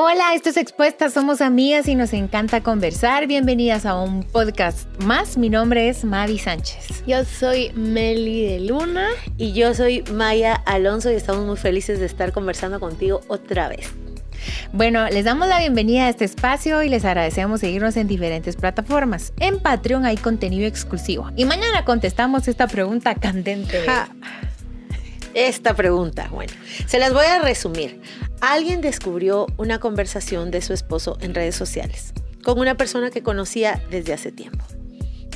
Hola, esto es Expuestas, somos amigas y nos encanta conversar. Bienvenidas a un podcast más. Mi nombre es Mavi Sánchez. Yo soy Meli de Luna. Y yo soy Maya Alonso y estamos muy felices de estar conversando contigo otra vez. Bueno, les damos la bienvenida a este espacio y les agradecemos seguirnos en diferentes plataformas. En Patreon hay contenido exclusivo. Y mañana contestamos esta pregunta candente. Esta pregunta, bueno, se las voy a resumir. Alguien descubrió una conversación de su esposo en redes sociales con una persona que conocía desde hace tiempo.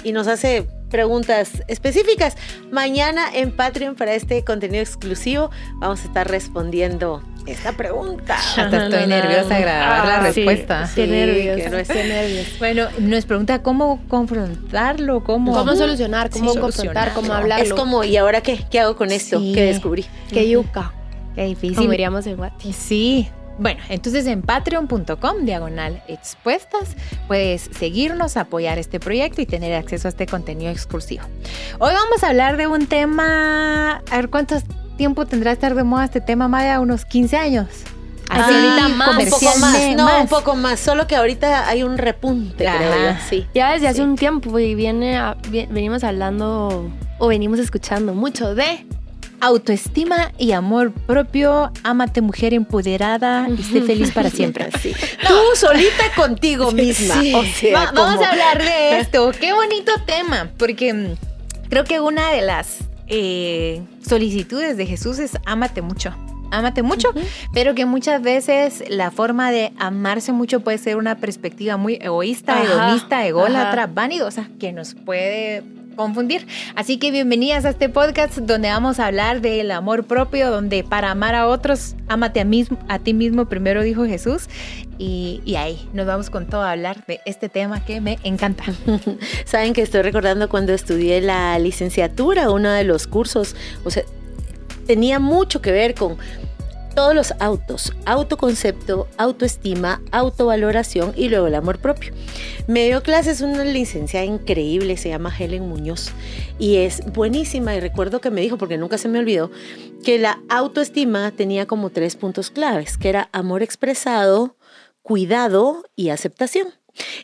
Y nos hace preguntas específicas. Mañana en Patreon para este contenido exclusivo vamos a estar respondiendo esta pregunta. Hasta estoy nerviosa de grabar la respuesta. Sí, qué nervios, qué nervios. Bueno, nos pregunta cómo confrontarlo, cómo... Cómo solucionar, cómo confrontar, cómo hablarlo. Es como, ¿y ahora qué? ¿Qué hago con esto que descubrí? Qué yuca. Qué difícil. Como diríamos en Guati. Sí. Bueno, entonces en patreon.com diagonal expuestas puedes seguirnos, apoyar este proyecto y tener acceso a este contenido exclusivo. Hoy vamos a hablar de un tema, a ver cuántos tiempo tendrá estar de moda este tema, Maya? Unos 15 años. Así ahorita más, un poco más, no, un poco más, solo que ahorita hay un repunte, creo sí. Ya desde hace un tiempo y viene, venimos hablando o venimos escuchando mucho de autoestima y amor propio, ámate mujer empoderada y sé feliz para siempre. Tú solita contigo misma. vamos a hablar de esto. Qué bonito tema, porque mm, creo que una de las eh, solicitudes de Jesús es ámate mucho. Ámate mucho, pero que muchas veces la forma de amarse mucho puede ser una perspectiva muy egoísta, hedonista, ególatra, vanidosa, que nos puede confundir. Así que bienvenidas a este podcast donde vamos a hablar del amor propio, donde para amar a otros, ámate a, ti mismo, primero dijo Jesús. Y, y, ahí nos vamos con todo a hablar de este tema que me encanta. Saben que estoy recordando cuando estudié la licenciatura, uno de los cursos, o sea, tenía mucho que ver con todos los autos, autoconcepto, autoestima, autovaloración y luego el amor propio. Me dio clases una licenciada increíble, se llama Helen Muñoz y es buenísima y recuerdo que me dijo, porque nunca se me olvidó, que la autoestima tenía como tres puntos claves, que era amor expresado, cuidado y aceptación.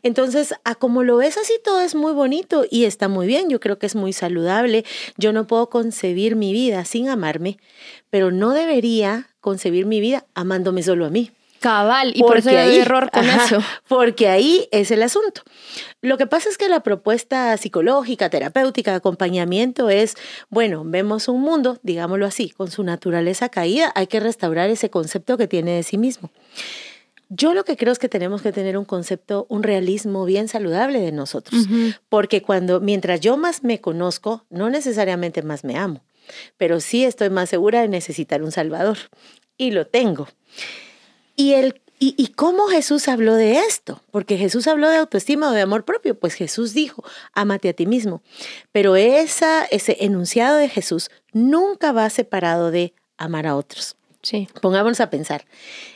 Entonces, a como lo ves así, todo es muy bonito y está muy bien. Yo creo que es muy saludable. Yo no puedo concebir mi vida sin amarme, pero no debería concebir mi vida amándome solo a mí. Cabal, y por eso hay error con eso. Porque ahí es el asunto. Lo que pasa es que la propuesta psicológica, terapéutica, acompañamiento es, bueno, vemos un mundo, digámoslo así, con su naturaleza caída, hay que restaurar ese concepto que tiene de sí mismo. Yo lo que creo es que tenemos que tener un concepto, un realismo bien saludable de nosotros, porque cuando, mientras yo más me conozco, no necesariamente más me amo, pero sí estoy más segura de necesitar un Salvador y lo tengo. Y el ¿Y, ¿Y, cómo Jesús habló de esto? Porque Jesús habló de autoestima o de amor propio. Pues Jesús dijo, ámate a ti mismo. Pero esa, ese enunciado de Jesús nunca va separado de amar a otros. Sí. Pongámonos a pensar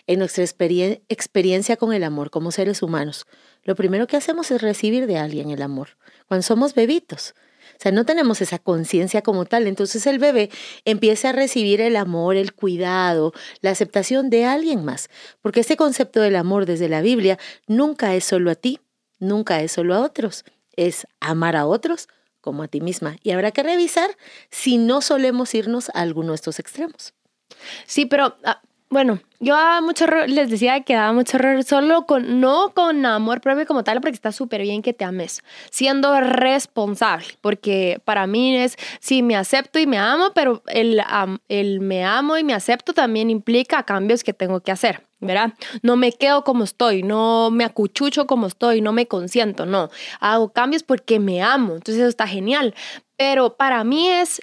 en nuestra experiencia con el amor como seres humanos. Lo primero que hacemos es recibir de alguien el amor. Cuando somos bebitos, sea, no tenemos esa conciencia como tal. Entonces el bebé empieza a recibir el amor, el cuidado, la aceptación de alguien más. Porque ese concepto del amor desde la Biblia nunca es solo a ti, nunca es solo a otros. Es amar a otros como a ti misma. Y habrá que revisar si no solemos irnos a alguno de estos extremos. Sí, pero ah, bueno, yo mucho les decía que daba mucho error solo con, no con amor propio como tal, porque está súper bien que te ames, siendo responsable, porque para mí es, sí, me acepto y me amo, pero el, el me amo y me acepto también implica cambios que tengo que hacer. ¿verdad? No me quedo como estoy, no me acuchucho como estoy, no me consiento, no. Hago cambios porque me amo, entonces eso está genial. Pero para mí es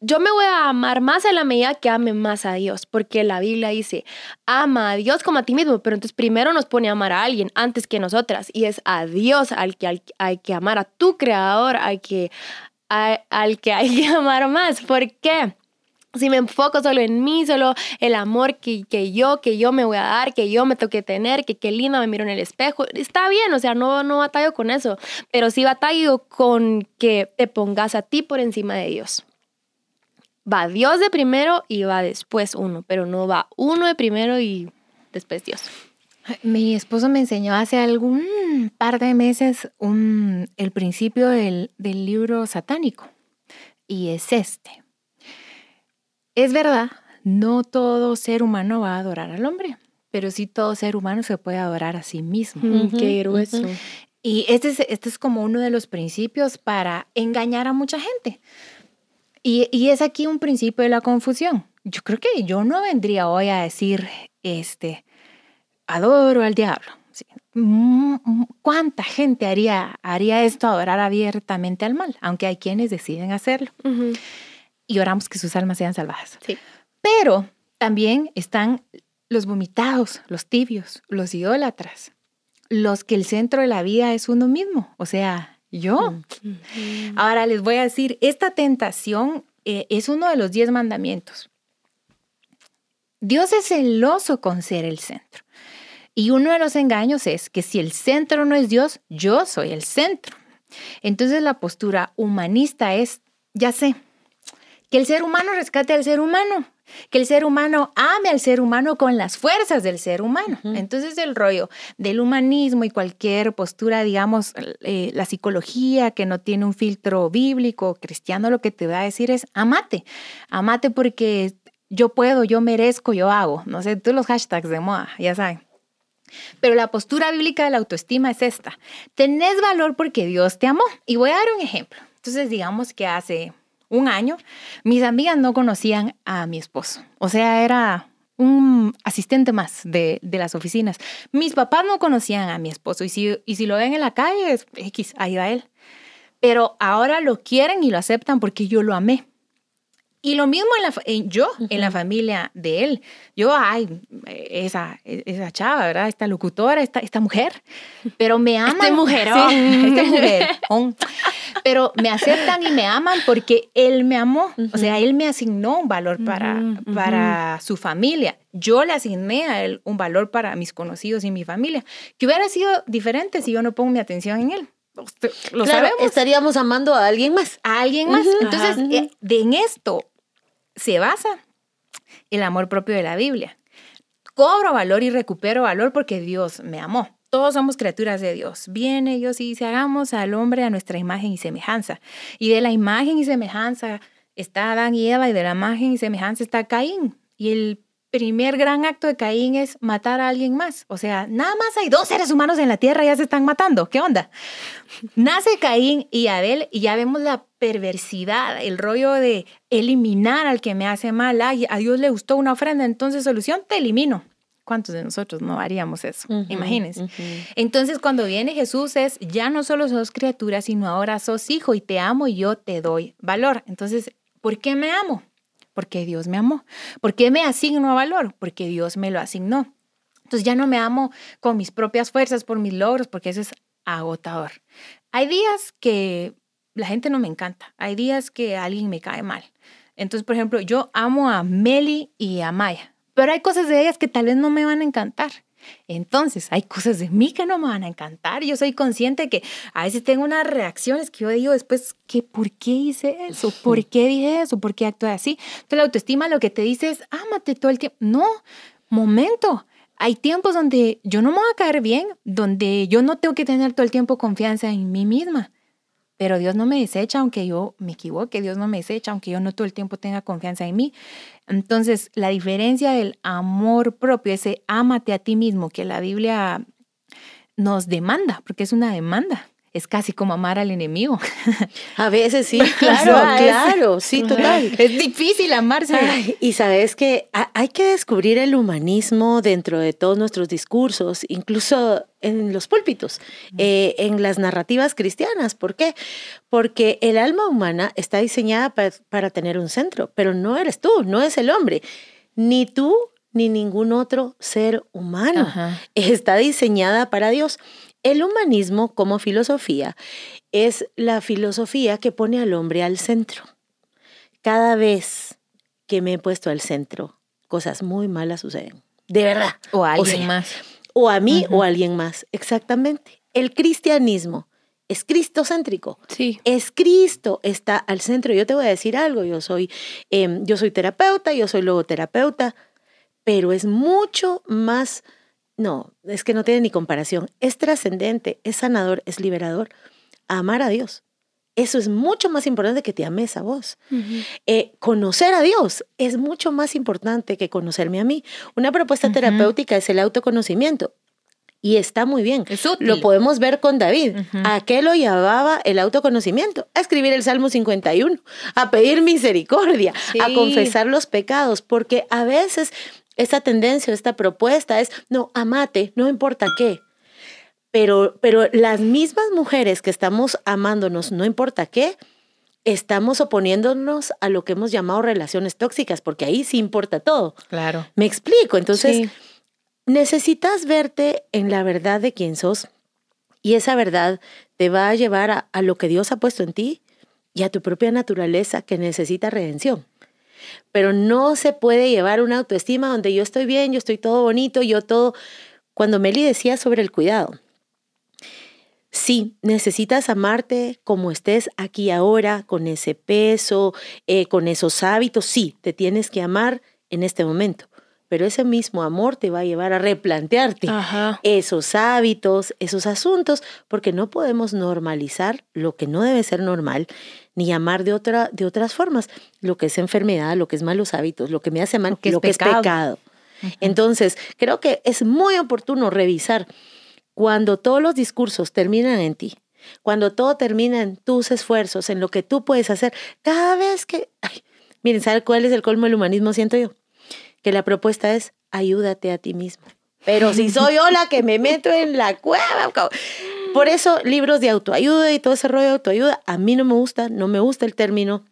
yo me voy a amar más en la medida que ame más a Dios, porque la Biblia dice, ama a Dios como a ti mismo, pero entonces primero nos pone a amar a alguien antes que nosotras, y es a Dios al que hay que amar, a tu creador hay que, al que hay que amar más. ¿Por qué? Si me enfoco solo en mí, solo el amor que, yo, que yo me voy a dar, que yo me tengo que tener, que qué lindo me miro en el espejo, está bien, o sea, no, no batallo con eso, pero sí batallo con que te pongas a ti por encima de Dios va Dios de primero y va después uno, pero no va uno de primero y después Dios. Mi esposo me enseñó hace algún par de meses un, el principio del, del libro satánico y es este. Es verdad, no todo ser humano va a adorar al hombre, pero sí todo ser humano se puede adorar a sí mismo. Mm, qué grueso. Y este es, este es como uno de los principios para engañar a mucha gente. Y, y es aquí un principio de la confusión. Yo creo que yo no vendría hoy a decir, este, adoro al diablo. Mm, mm, ¿Cuánta gente haría, haría esto, adorar abiertamente al mal? Aunque hay quienes deciden hacerlo. Ujú. Y oramos que sus almas sean salvadas. Sí. Pero también están los vomitados, los tibios, los idólatras, los que el centro de la vida es uno mismo, o sea, yo. Ahora les voy a decir, esta tentación eh, es uno de los diez mandamientos. Dios es celoso con ser el centro. Y uno de los engaños es que si el centro no es Dios, yo soy el centro. Entonces la postura humanista es, ya sé, que el ser humano rescate al ser humano, que el ser humano ame al ser humano con las fuerzas del ser humano. Ujú. Entonces el rollo del humanismo y cualquier postura, digamos, eh, la psicología que no tiene un filtro bíblico, cristiano, lo que te va a decir es amate, amate porque yo puedo, yo merezco, yo hago. No sé, todos los hashtags de moda, ya saben. Pero la postura bíblica de la autoestima es esta. Tenés valor porque Dios te amó. Y voy a dar un ejemplo. Entonces, digamos que hace un año, mis amigas no conocían a mi esposo. O sea, era un asistente más de, de las oficinas. Mis papás no conocían a mi esposo. Y si, y si lo ven en la calle, es X, ahí va él. Pero ahora lo quieren y lo aceptan porque yo lo amé. Y lo mismo en la, en yo, en la familia de él. Yo, ay, esa, esa chava, ¿verdad? Esta locutora, esta, esta mujer. Pero me aman. Este mujerón. Sí, este mujerón. Pero me aceptan y me aman porque él me amó. O sea, él me asignó un valor para, para su familia. Yo le asigné a él un valor para mis conocidos y mi familia. Que hubiera sido diferente si yo no pongo mi atención en él. Lo claro, sabemos estaríamos amando a alguien más. a alguien más. Entonces, eh, de, en esto se basa el amor propio de la Biblia. Cobro valor y recupero valor porque Dios me amó. Todos somos criaturas de Dios. Viene Dios y dice, hagamos al hombre a nuestra imagen y semejanza. Y de la imagen y semejanza está Adán y Eva y de la imagen y semejanza está Caín. Y el primer gran acto de Caín es matar a alguien más. O sea, nada más hay dos seres humanos en la tierra y ya se están matando. ¿Qué onda? Nace Caín y Abel y ya vemos la perversidad, el rollo de eliminar al que me hace mal. A Dios le gustó una ofrenda, entonces solución, te elimino. ¿Cuántos de nosotros no haríamos eso? Ujú, Imagínense. Entonces cuando viene Jesús es, ya no solo sos criatura, sino ahora sos hijo y te amo y yo te doy valor. Entonces, ¿por qué me amo? Porque Dios me amó. ¿Por qué me asigno valor? Porque Dios me lo asignó. Entonces ya no me amo con mis propias fuerzas, por mis logros, porque eso es agotador. Hay días que la gente no me encanta. Hay días que alguien me cae mal. Entonces, por ejemplo, yo amo a Meli y a Maya, pero hay cosas de ellas que tal vez no me van a encantar. Entonces, hay cosas de mí que no me van a encantar. Yo soy consciente que a veces tengo unas reacciones que yo digo después, que ¿por qué hice eso? ¿Por qué dije eso? ¿Por qué actué así? Entonces, la autoestima lo que te dice es, ámate todo el tiempo. No, momento. Hay tiempos donde yo no me voy a caer bien, donde yo no tengo que tener todo el tiempo confianza en mí misma. Pero Dios no me desecha aunque yo me equivoque, Dios no me desecha aunque yo no todo el tiempo tenga confianza en mí. Entonces, la diferencia del amor propio, ese ámate a ti mismo que la Biblia nos demanda, porque es una demanda, es casi como amar al enemigo. A veces sí, claro, claro, sí, total. Es difícil amarse. Ay, y sabes que ha- hay que descubrir el humanismo dentro de todos nuestros discursos, incluso en los púlpitos, eh, en las narrativas cristianas. ¿Por qué? Porque el alma humana está diseñada pa- para tener un centro, pero no eres tú, no es el hombre, ni tú ni ningún otro ser humano. Ajá. Está diseñada para Dios. El humanismo como filosofía es la filosofía que pone al hombre al centro. Cada vez que me he puesto al centro, cosas muy malas suceden. De verdad. O a alguien sea, más. O a mí o a alguien más. Exactamente. El cristianismo es cristocéntrico. Sí. Es Cristo, está al centro. Yo te voy a decir algo, yo soy, em, yo soy terapeuta, yo soy logoterapeuta, pero es mucho más, no, es que no tiene ni comparación, es trascendente, es sanador, es liberador, amar a Dios. Eso es mucho más importante que te ames a vos. Eh, conocer a Dios es mucho más importante que conocerme a mí. Una propuesta terapéutica es el autoconocimiento. Y está muy bien. Lo podemos ver con David. ¿A qué lo llevaba el autoconocimiento? A escribir el Salmo 51, a pedir misericordia, a confesar los pecados, porque a veces esta tendencia, esta propuesta es, no, amate, no importa qué. Pero, pero las mismas mujeres que estamos amándonos, no importa qué, estamos oponiéndonos a lo que hemos llamado relaciones tóxicas, porque ahí sí importa todo. Claro. Me explico. Entonces, necesitas verte en la verdad de quién sos y esa verdad te va a llevar a, a, lo que Dios ha puesto en ti y a tu propia naturaleza que necesita redención. Pero no se puede llevar una autoestima donde yo estoy bien, yo estoy todo bonito, yo todo... Cuando Meli decía sobre el cuidado, sí, necesitas amarte como estés aquí ahora, con ese peso, eh, con esos hábitos, sí, te tienes que amar en este momento pero ese mismo amor te va a llevar a replantearte esos hábitos, esos asuntos, porque no podemos normalizar lo que no debe ser normal, ni amar de, otra, de otras formas, lo que es enfermedad, lo que es malos hábitos, lo que me hace mal, lo que, es, pecado. Entonces, creo que es muy oportuno revisar cuando todos los discursos terminan en ti, cuando todo termina en tus esfuerzos, en lo que tú puedes hacer, cada vez que... miren, ¿sabe cuál es el colmo del humanismo, siento yo? que la propuesta es ayúdate a ti mismo. Pero si soy yo la que me meto en la cueva. Por eso libros de autoayuda y todo ese rollo de autoayuda, a mí no me gusta, no me gusta el término.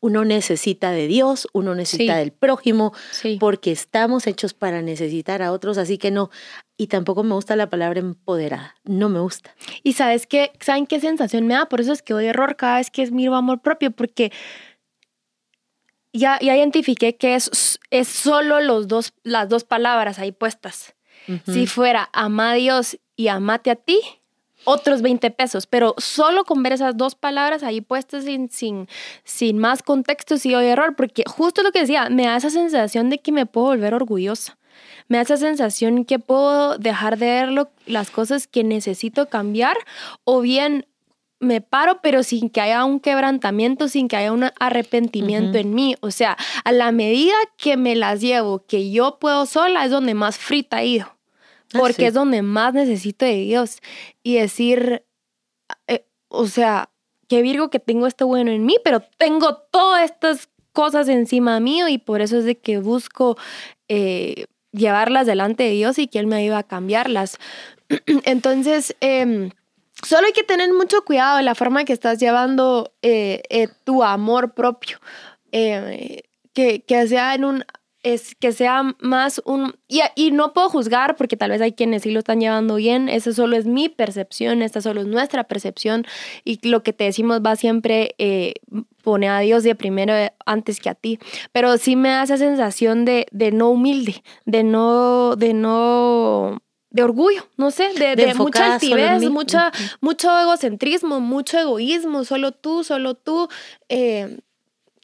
Uno necesita de Dios, uno necesita del prójimo, porque estamos hechos para necesitar a otros, así que no. Y tampoco me gusta la palabra empoderada, no me gusta. Y sabes qué, ¿saben qué sensación me da? Por eso es que doy error cada vez que es miro amor propio, porque ya, ya identifiqué que es, es solo los dos, las dos palabras ahí puestas. Si fuera ama a Dios y amate a ti, otros 20 pesos, pero solo con ver esas dos palabras ahí puestas sin, sin, sin más contexto sí hay error, porque justo lo que decía, me da esa sensación de que me puedo volver orgullosa. Me da esa sensación que puedo dejar de ver las cosas que necesito cambiar o bien me paro, pero sin que haya un quebrantamiento, sin que haya un arrepentimiento en mí. O sea, a la medida que me las llevo, que yo puedo sola, es donde más frita he ido. Ah, porque es donde más necesito de Dios. Y decir, eh, o sea, que Virgo que tengo esto bueno en mí, pero tengo todas estas cosas encima mío y por eso es de que busco eh, llevarlas delante de Dios y que Él me ayude a cambiarlas. Entonces, eh, Solo hay que tener mucho cuidado en la forma que estás llevando eh, tu amor propio. Que, que, sea en un es que sea más un y, y, no puedo juzgar porque tal vez hay quienes sí lo están llevando bien eso solo es mi percepción esta solo es nuestra percepción y lo que te decimos va siempre eh, pone a Dios de primero antes que a ti. Pero sí me da esa sensación de, de no humilde de no de no de orgullo, no sé, de, mucha altivez, mucha, mucho egocentrismo, mucho egoísmo, solo tú, solo tú, eh,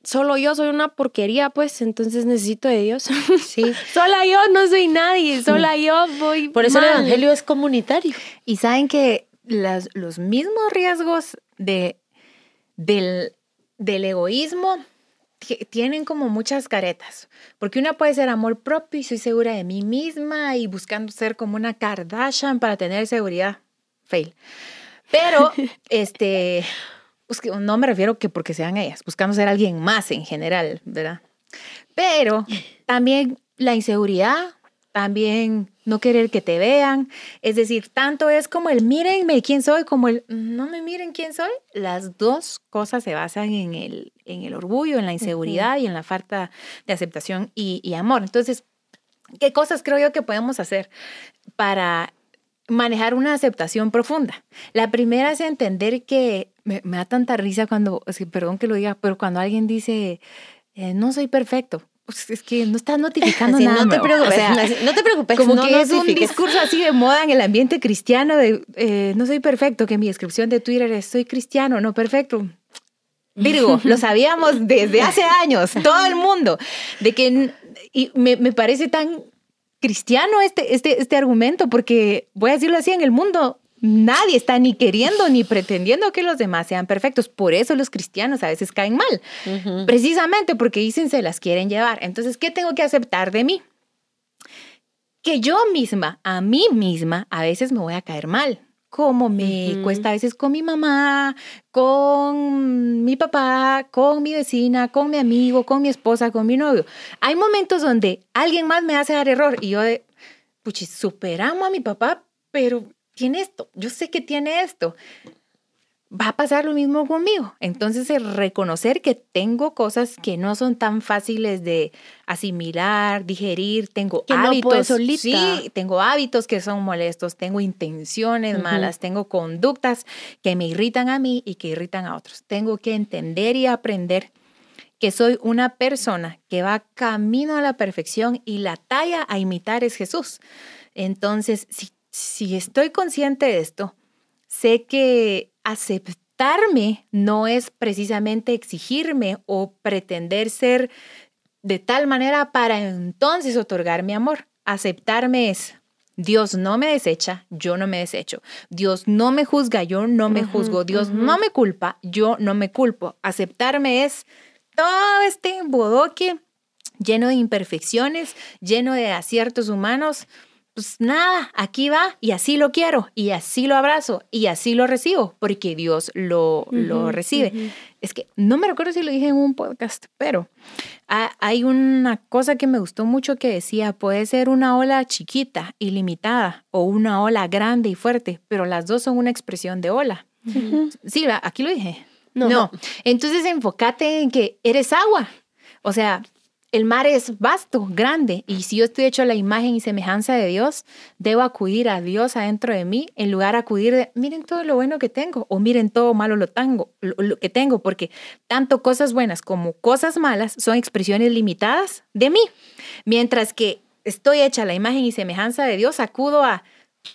solo yo soy una porquería, pues entonces necesito de Dios. Sí. sola yo no soy nadie, sola yo voy. Por eso el evangelio es comunitario. Y saben que las, los mismos riesgos de, del, del egoísmo tienen como muchas caretas, porque una puede ser amor propio y soy segura de mí misma y buscando ser como una Kardashian para tener seguridad. Fail. Pero, este, pues no me refiero que porque sean ellas, buscando ser alguien más en general, ¿verdad? Pero también la inseguridad también no querer que te vean. Es decir, tanto es como el mírenme quién soy, como el no me miren quién soy. Las dos cosas se basan en el, en el orgullo, en la inseguridad y en la falta de aceptación y, amor. Entonces, ¿qué cosas creo yo que podemos hacer para manejar una aceptación profunda? La primera es entender que me, da tanta risa cuando, perdón que lo diga, pero cuando alguien dice, eh, no soy perfecto pues es que no estás notificando nada. No te preocupes, no te preocupes. Como que es un discurso así de moda en el ambiente cristiano de eh, no soy perfecto, que mi descripción de Twitter es soy cristiano, no perfecto. Virgo, lo sabíamos desde hace años, todo el mundo, de que y me, me parece tan cristiano este, este, este argumento, porque voy a decirlo así, en el mundo nadie está ni queriendo ni pretendiendo que los demás sean perfectos. Por eso los cristianos a veces caen mal, precisamente porque dicen se las quieren llevar. Entonces, ¿qué tengo que aceptar de mí? Que yo misma, a mí misma, a veces me voy a caer mal como me cuesta a veces con mi mamá, con mi papá, con mi vecina, con mi amigo, con mi esposa, con mi novio. Hay momentos donde alguien más me hace dar error y yo de, puchi, superamos a mi papá, pero tiene esto, yo sé que tiene esto va a pasar lo mismo conmigo. Entonces, reconocer que tengo cosas que no son tan fáciles de asimilar, digerir, tengo hábitos. Sí, tengo hábitos que son molestos, tengo intenciones malas, tengo conductas que me irritan a mí y que irritan a otros. Tengo que entender y aprender que soy una persona que va camino a la perfección y la talla a imitar es Jesús. Entonces, si, si estoy consciente de esto, sé que aceptarme no es precisamente exigirme o pretender ser de tal manera para entonces otorgar mi amor. Aceptarme es, Dios no me desecha, yo no me desecho. Dios no me juzga, yo no me juzgo. Dios no me culpa, yo no me culpo. Aceptarme es todo este bodoque lleno de imperfecciones, lleno de aciertos humanos, pues nada, aquí va y así lo quiero y así lo abrazo y así lo recibo porque Dios lo, lo recibe. Es que no me recuerdo si lo dije en un podcast, pero hay una cosa que me gustó mucho que decía, puede ser una ola chiquita y limitada o una ola grande y fuerte, pero las dos son una expresión de ola. Sí, aquí lo dije. no. no. Entonces enfócate en que eres agua. O sea, el mar es vasto, grande, y si yo estoy hecho a la imagen y semejanza de Dios, debo acudir a Dios adentro de mí en lugar de acudir de, miren todo lo bueno que tengo o miren todo malo lo, tengo, lo, que tengo, porque tanto cosas buenas como cosas malas son expresiones limitadas de mí. Mientras que estoy hecha a la imagen y semejanza de Dios, acudo a,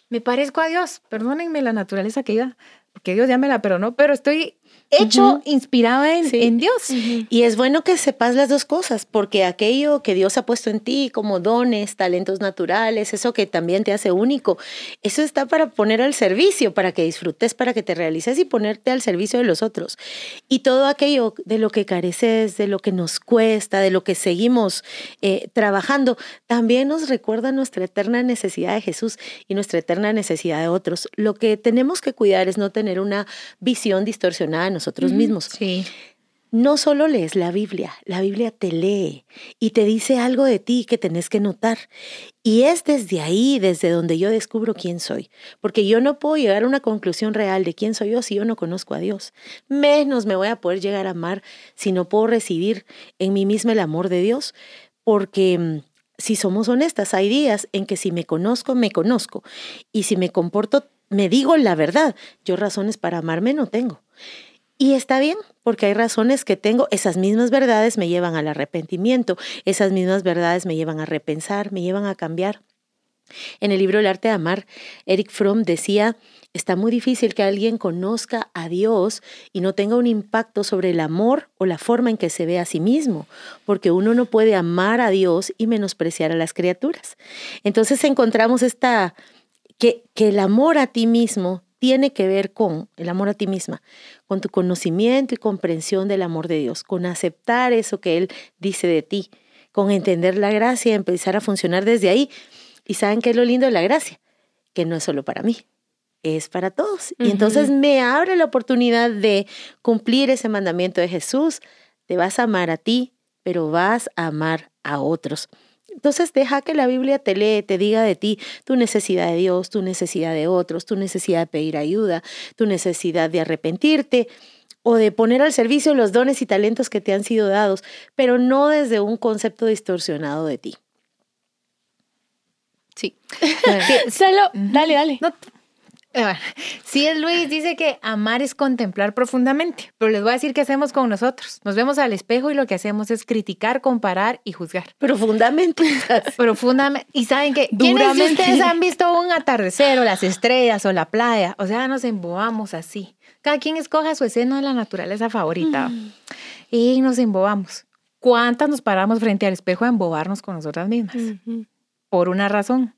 me parezco a Dios, perdónenme la naturaleza que iba, porque Dios ya me la perdonó, pero estoy hecho inspirado en, Dios. Y es bueno que sepas las dos cosas, porque aquello que Dios ha puesto en ti como dones, talentos naturales, eso que también te hace único, eso está para poner al servicio, para que disfrutes, para que te realices y ponerte al servicio de los otros. Y todo aquello de lo que careces, de lo que nos cuesta, de lo que seguimos eh, trabajando, también nos recuerda nuestra eterna necesidad de Jesús y nuestra eterna necesidad de otros. Lo que tenemos que cuidar es no tener una visión distorsionada nosotros mismos. Sí. No solo lees la Biblia, la Biblia te lee y te dice algo de ti que tenés que notar. Y es desde ahí, desde donde yo descubro quién soy. Porque yo no puedo llegar a una conclusión real de quién soy yo si yo no conozco a Dios. Menos me voy a poder llegar a amar si no puedo recibir en mí misma el amor de Dios. Porque mm, si somos honestas, hay días en que si me conozco, me conozco. Y si me comporto, me digo la verdad. Yo razones para amarme no tengo. Y está bien, porque hay razones que tengo, esas mismas verdades me llevan al arrepentimiento, esas mismas verdades me llevan a repensar, me llevan a cambiar. En el libro El arte de amar, Eric Fromm decía, está muy difícil que alguien conozca a Dios y no tenga un impacto sobre el amor o la forma en que se ve a sí mismo, porque uno no puede amar a Dios y menospreciar a las criaturas. Entonces encontramos esta, que, que el amor a ti mismo tiene que ver con el amor a ti misma, con tu conocimiento y comprensión del amor de Dios, con aceptar eso que Él dice de ti, con entender la gracia y empezar a funcionar desde ahí. Y saben qué es lo lindo de la gracia, que no es solo para mí, es para todos. Y entonces me abre la oportunidad de cumplir ese mandamiento de Jesús. Te vas a amar a ti, pero vas a amar a otros. Entonces deja que la Biblia te lee, te diga de ti tu necesidad de Dios, tu necesidad de otros, tu necesidad de pedir ayuda, tu necesidad de arrepentirte o de poner al servicio los dones y talentos que te han sido dados, pero no desde un concepto distorsionado de ti. Sí. Solo, dale, dale. Sí, es Luis dice que amar es contemplar profundamente, pero les voy a decir qué hacemos con nosotros. Nos vemos al espejo y lo que hacemos es criticar, comparar y juzgar. Profundamente. profundamente. Y saben que, ¿quiénes de ustedes han visto un atardecer o las estrellas o la playa? O sea, nos embobamos así. cada quien escoja su escena de la naturaleza favorita. Y nos embobamos. ¿Cuántas nos paramos frente al espejo a embobarnos con nosotras mismas? Por una razón.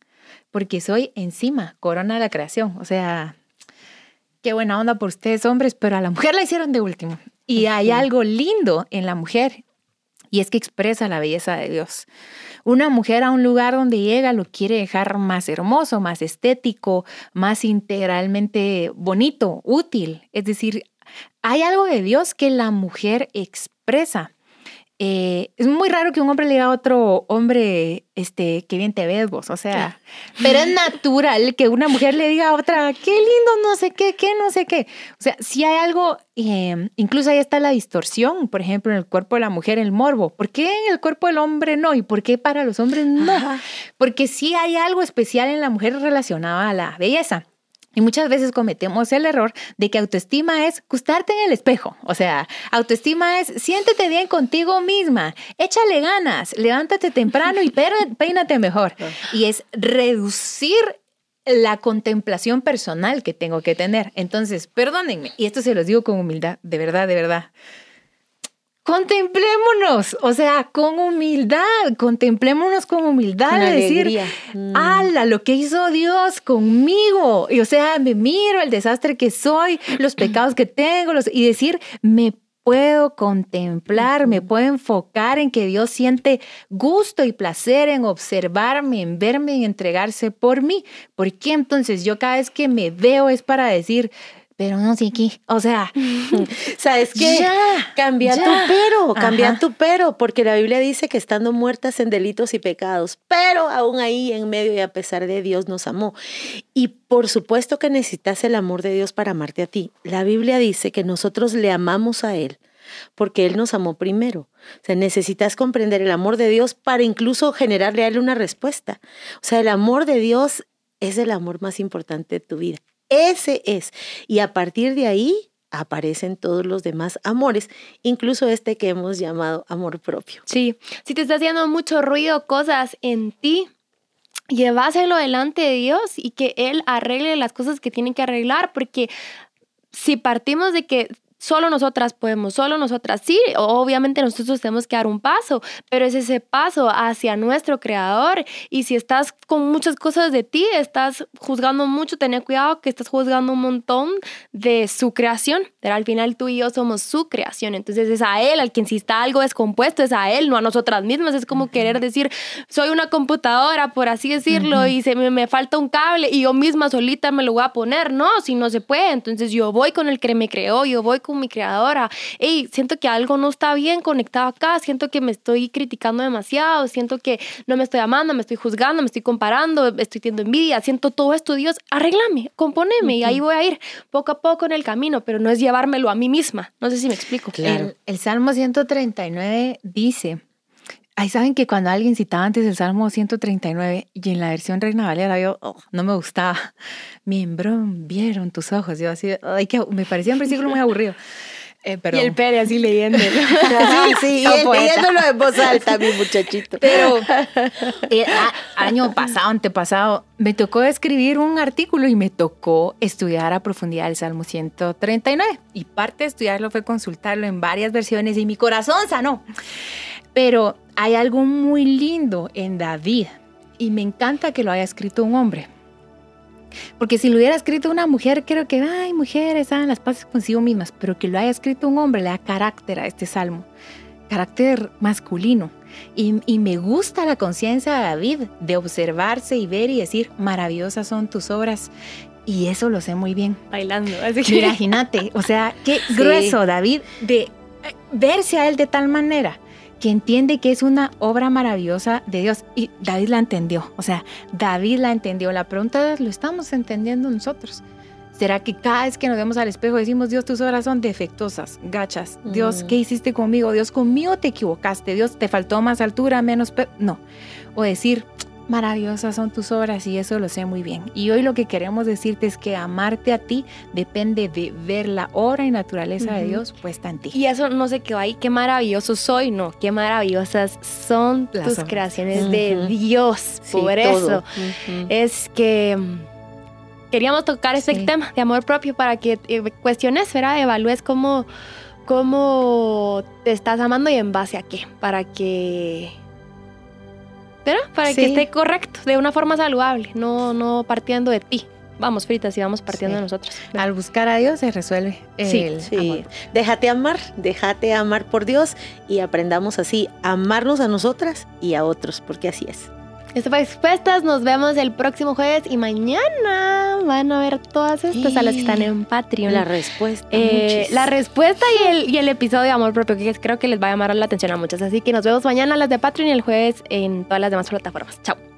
Porque soy encima, corona de la creación. O sea, qué buena onda por ustedes, hombres, pero a la mujer la hicieron de último. Y hay algo lindo en la mujer. Y es que expresa la belleza de Dios. Una mujer a un lugar donde llega lo quiere dejar más hermoso, más estético, más integralmente bonito, útil. Es decir, hay algo de Dios que la mujer expresa. Eh, es muy raro que un hombre le diga a otro hombre, este, qué bien te ves vos, o sea, pero es natural que una mujer le diga a otra, qué lindo, no sé qué, qué, no sé qué. O sea, si hay algo, eh, incluso ahí está la distorsión, por ejemplo, en el cuerpo de la mujer, el morbo. ¿Por qué en el cuerpo del hombre no? ¿Y por qué para los hombres no? Ajá. Porque sí hay algo especial en la mujer relacionado a la belleza. Y muchas veces cometemos el error de que autoestima es gustarte en el espejo. O sea, autoestima es siéntete bien contigo misma, échale ganas, levántate temprano y pe- peínate mejor. Y es reducir la contemplación personal que tengo que tener. Entonces, perdónenme, y esto se los digo con humildad, de verdad, de verdad. Contemplémonos, o sea, con humildad, contemplémonos con humildad, Con de decir. Mm. ala, lo que hizo Dios conmigo, y o sea, me miro el desastre que soy, los pecados que tengo, los, y decir, me puedo contemplar, me puedo enfocar en que Dios siente gusto y placer en observarme, en verme y entregarse por mí. ¿Por qué entonces yo cada vez que me veo es para decir, pero no sé qué, o sea, ¿Sabes qué? Ya, cambia ya. tu pero, cambia Ajá. tu pero, porque la Biblia dice que estando muertas en delitos y pecados, pero aún ahí en medio y a pesar de Dios nos amó. Y por supuesto que necesitas el amor de Dios para amarte a ti. La Biblia dice que nosotros le amamos a Él porque Él nos amó primero. O sea, necesitas comprender el amor de Dios para incluso generarle a Él una respuesta. O sea, el amor de Dios es el amor más importante de tu vida. Ese es. Y a partir de ahí aparecen todos los demás amores, incluso este que hemos llamado amor propio. Sí, si te está haciendo mucho ruido cosas en ti, lleváselo delante de Dios y que Él arregle las cosas que tienen que arreglar, porque si partimos de que solo nosotras podemos, solo nosotras, sí, obviamente nosotros tenemos que dar un paso, pero es ese paso hacia nuestro creador. Y si estás con muchas cosas de ti, estás juzgando mucho, ten cuidado que estás juzgando un montón de su creación, pero al final tú y yo somos su creación, entonces es a él, al quien si está algo descompuesto, es a él, no a nosotras mismas, es como querer decir, soy una computadora, por así decirlo, y se me, me falta un cable y yo misma solita me lo voy a poner, no, si no se puede, entonces yo voy con el que me creó, yo voy con mi creadora, y siento que algo no está bien conectado acá, siento que me estoy criticando demasiado, siento que no me estoy amando, me estoy juzgando, me estoy comparando, estoy teniendo envidia, siento todo esto, Dios, arréglame, componeme, y ahí voy a ir poco a poco en el camino, pero no es llevármelo a mí misma, no sé si me explico. Claro. El, el Salmo 139 dice, ahí saben que cuando alguien citaba antes el Salmo 139 y en la versión Reina Valera yo oh, no me gustaba, miembro vieron tus ojos, yo así, ay, que me parecía un versículo muy aburrido. Eh, Y el Pere así leyendo. Sí, sí, y él- poeta. leyéndolo en voz alta, mi muchachito. Pero eh, a- año pasado, antepasado, me tocó escribir un artículo y me tocó estudiar a profundidad el Salmo 139. Y parte de estudiarlo fue consultarlo en varias versiones y mi corazón sanó. Pero hay algo muy lindo en David y me encanta que lo haya escrito un hombre. Porque si lo hubiera escrito una mujer, creo que, ay, mujeres, hagan las paces consigo mismas. Pero que lo haya escrito un hombre le da carácter a este salmo, carácter masculino. Y, y me gusta la conciencia de David de observarse y ver y decir, maravillosas son tus obras. Y eso lo sé muy bien. Bailando. Así que. Imagínate, o sea, qué grueso David de verse a él de tal manera que entiende que es una obra maravillosa de Dios. Y David la entendió, o sea, David la entendió. La pregunta es, ¿lo estamos entendiendo nosotros? ¿Será que cada vez que nos vemos al espejo decimos, Dios, tus obras son defectuosas, gachas? Dios, Mm. ¿qué hiciste conmigo? Dios, conmigo te equivocaste. Dios, te faltó más altura, menos... pe-". No. O decir, maravillosas son tus obras y eso lo sé muy bien. Y hoy lo que queremos decirte es que amarte a ti depende de ver la obra y naturaleza de. Dios puesta en ti. Y eso no se quedó ahí, qué maravilloso soy, no, qué maravillosas son Las tus obras. creaciones de. Dios. Sí, Por eso es que mm, queríamos tocar ese Sí. tema de amor propio para que eh, cuestiones, ¿verdad? Evalúes cómo, cómo te estás amando y en base a qué, para que... ¿Verdad? Para que esté correcto, de una forma saludable, no, no partiendo de ti. Vamos, fritas, y vamos partiendo Sí. de nosotros. Al buscar a Dios se resuelve Sí, el Sí, amor. déjate amar, déjate amar por Dios y aprendamos así amarnos a nosotras y a otros, porque así es. Esto fue Expuestas, nos vemos el próximo jueves y mañana van a ver todas estas a las que están en Patreon. La respuesta. Eh, la respuesta y el, y el episodio de amor propio que creo que les va a llamar la atención a muchas. Así que nos vemos mañana las de Patreon y el jueves en todas las demás plataformas. Chao.